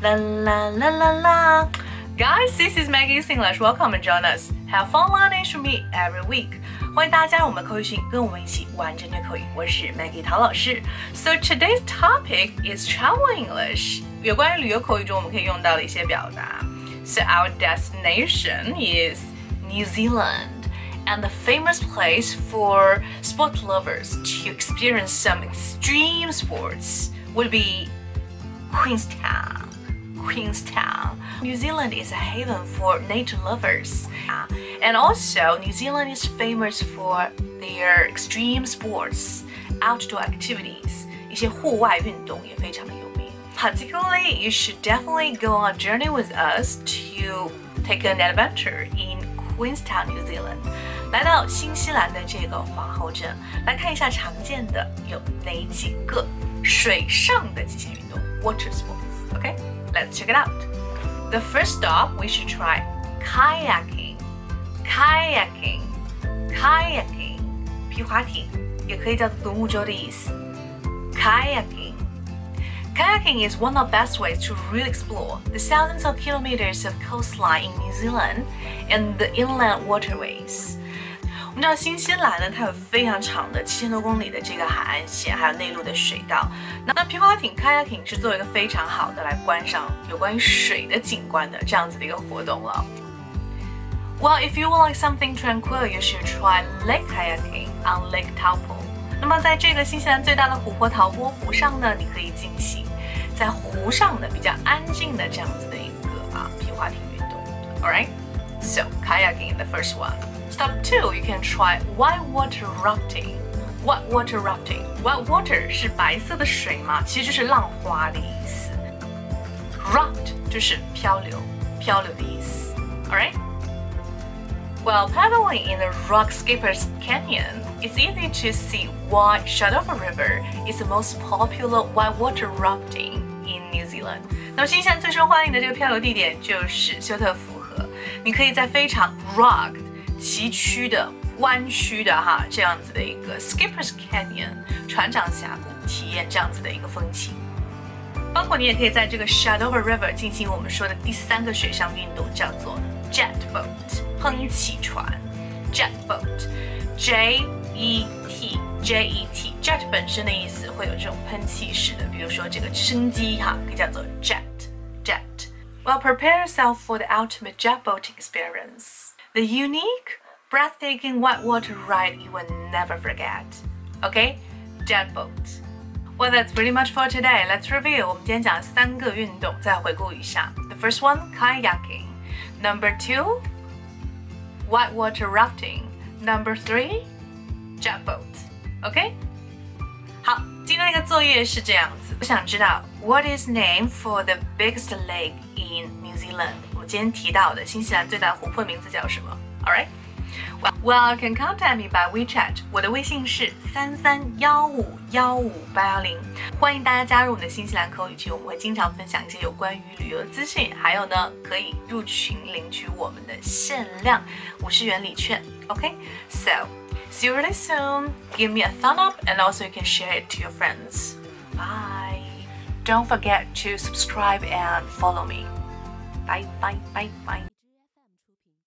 La la la la la. Guys, this is Maggie's English. Welcome and join us. Have fun learning with me every week. 欢迎大家加入我们口语群，跟我们一起玩正确口语。我是 Maggie 陶老师。So today's topic is travel English. 有关于旅游口语中我们可以用到的一些表达。So our destination is New Zealand and the famous place for sport lovers to experience some extreme sports would be Queenstown. Queenstown. New Zealand is a haven for nature lovers. And also, New Zealand is famous for their extreme sports, outdoor activities. Particularly, you should definitely go on a journey with us to take an adventure in Queenstown, New Zealand. 来到新西兰的这个皇后镇，来看一下常见的有哪几个水上的极限运动 （water sports）。 Okay, let's check it out. The first stop, we should try kayaking. Kayaking, kayaking，皮划艇，也可以叫做独木舟的意思。Kayaking. Kayaking is one of the best ways to really explore the thousands of kilometers of coastline in New Zealand and the inland waterways. 你知道新西兰呢，它有非常长的七千多公里的这个海岸线，还有内陆的水道。那那皮划艇 （kayaking） 是作为一个非常好的来观赏有关于水的景观的这样子的一个活动了。Well, if you would like something tranquil, you should try lake kayaking on Lake Taupo. 那么在这个新西兰最大的湖泊陶波湖上呢，你可以进行在湖上的比较安静的这样子的一个啊皮划艇运动。All right, so kayaking in the first one. Step 2, you can try white water rafting. White water rafting. White water 是白色的水嘛，其实就是浪花的意思。Raft 就是漂流，漂流的意思。Alright? While paddling in the Rock Skippers Canyon, it's easy to see why Shotover River is the most popular whitewater rafting in New Zealand. 那么新西兰最受欢迎的这个漂流地点就是休特福河，你可以在非常 rock 崎岖的、弯曲的哈这样子的一个 Skipper's Canyon 船长峡谷体验这样子的一个风情。包括你也可以在这个 Shadow River 进行我们说的第三个水上运动，叫做 jet boat 喷气船 jet boat，J E T J E T jet 本身的意思会有这种喷气式的，比如说这个直升机哈，可以叫做 jet jet。Well, prepare yourself for the ultimate jet boat experience. The unique, breathtaking whitewater ride you will never forget. Okay, jet boat. Well, that's pretty much for today. Let's review. 我们今天讲三个运动，再回顾一下。The first one, kayaking. Number two, whitewater rafting. Number three, jet boat. OK？好，今天的一个作业是这样子。我想知道 What is name for the biggest lake in New Zealand？ 今天提到的新西兰最大的湖泊名字叫什么？All right. Well, you can contact me by WeChat. 我的微信是三三幺五幺五八幺零。欢迎大家加入我们的新西兰口语群，我们会经常分享一些有关于旅游的资讯，还有呢，可以入群领取我们的限量五十元礼券。Okay, so see you really soon. Give me a thumb up, and also you can share it to your friends. Bye. Don't forget to subscribe and follow me. Bye, bye, bye, bye.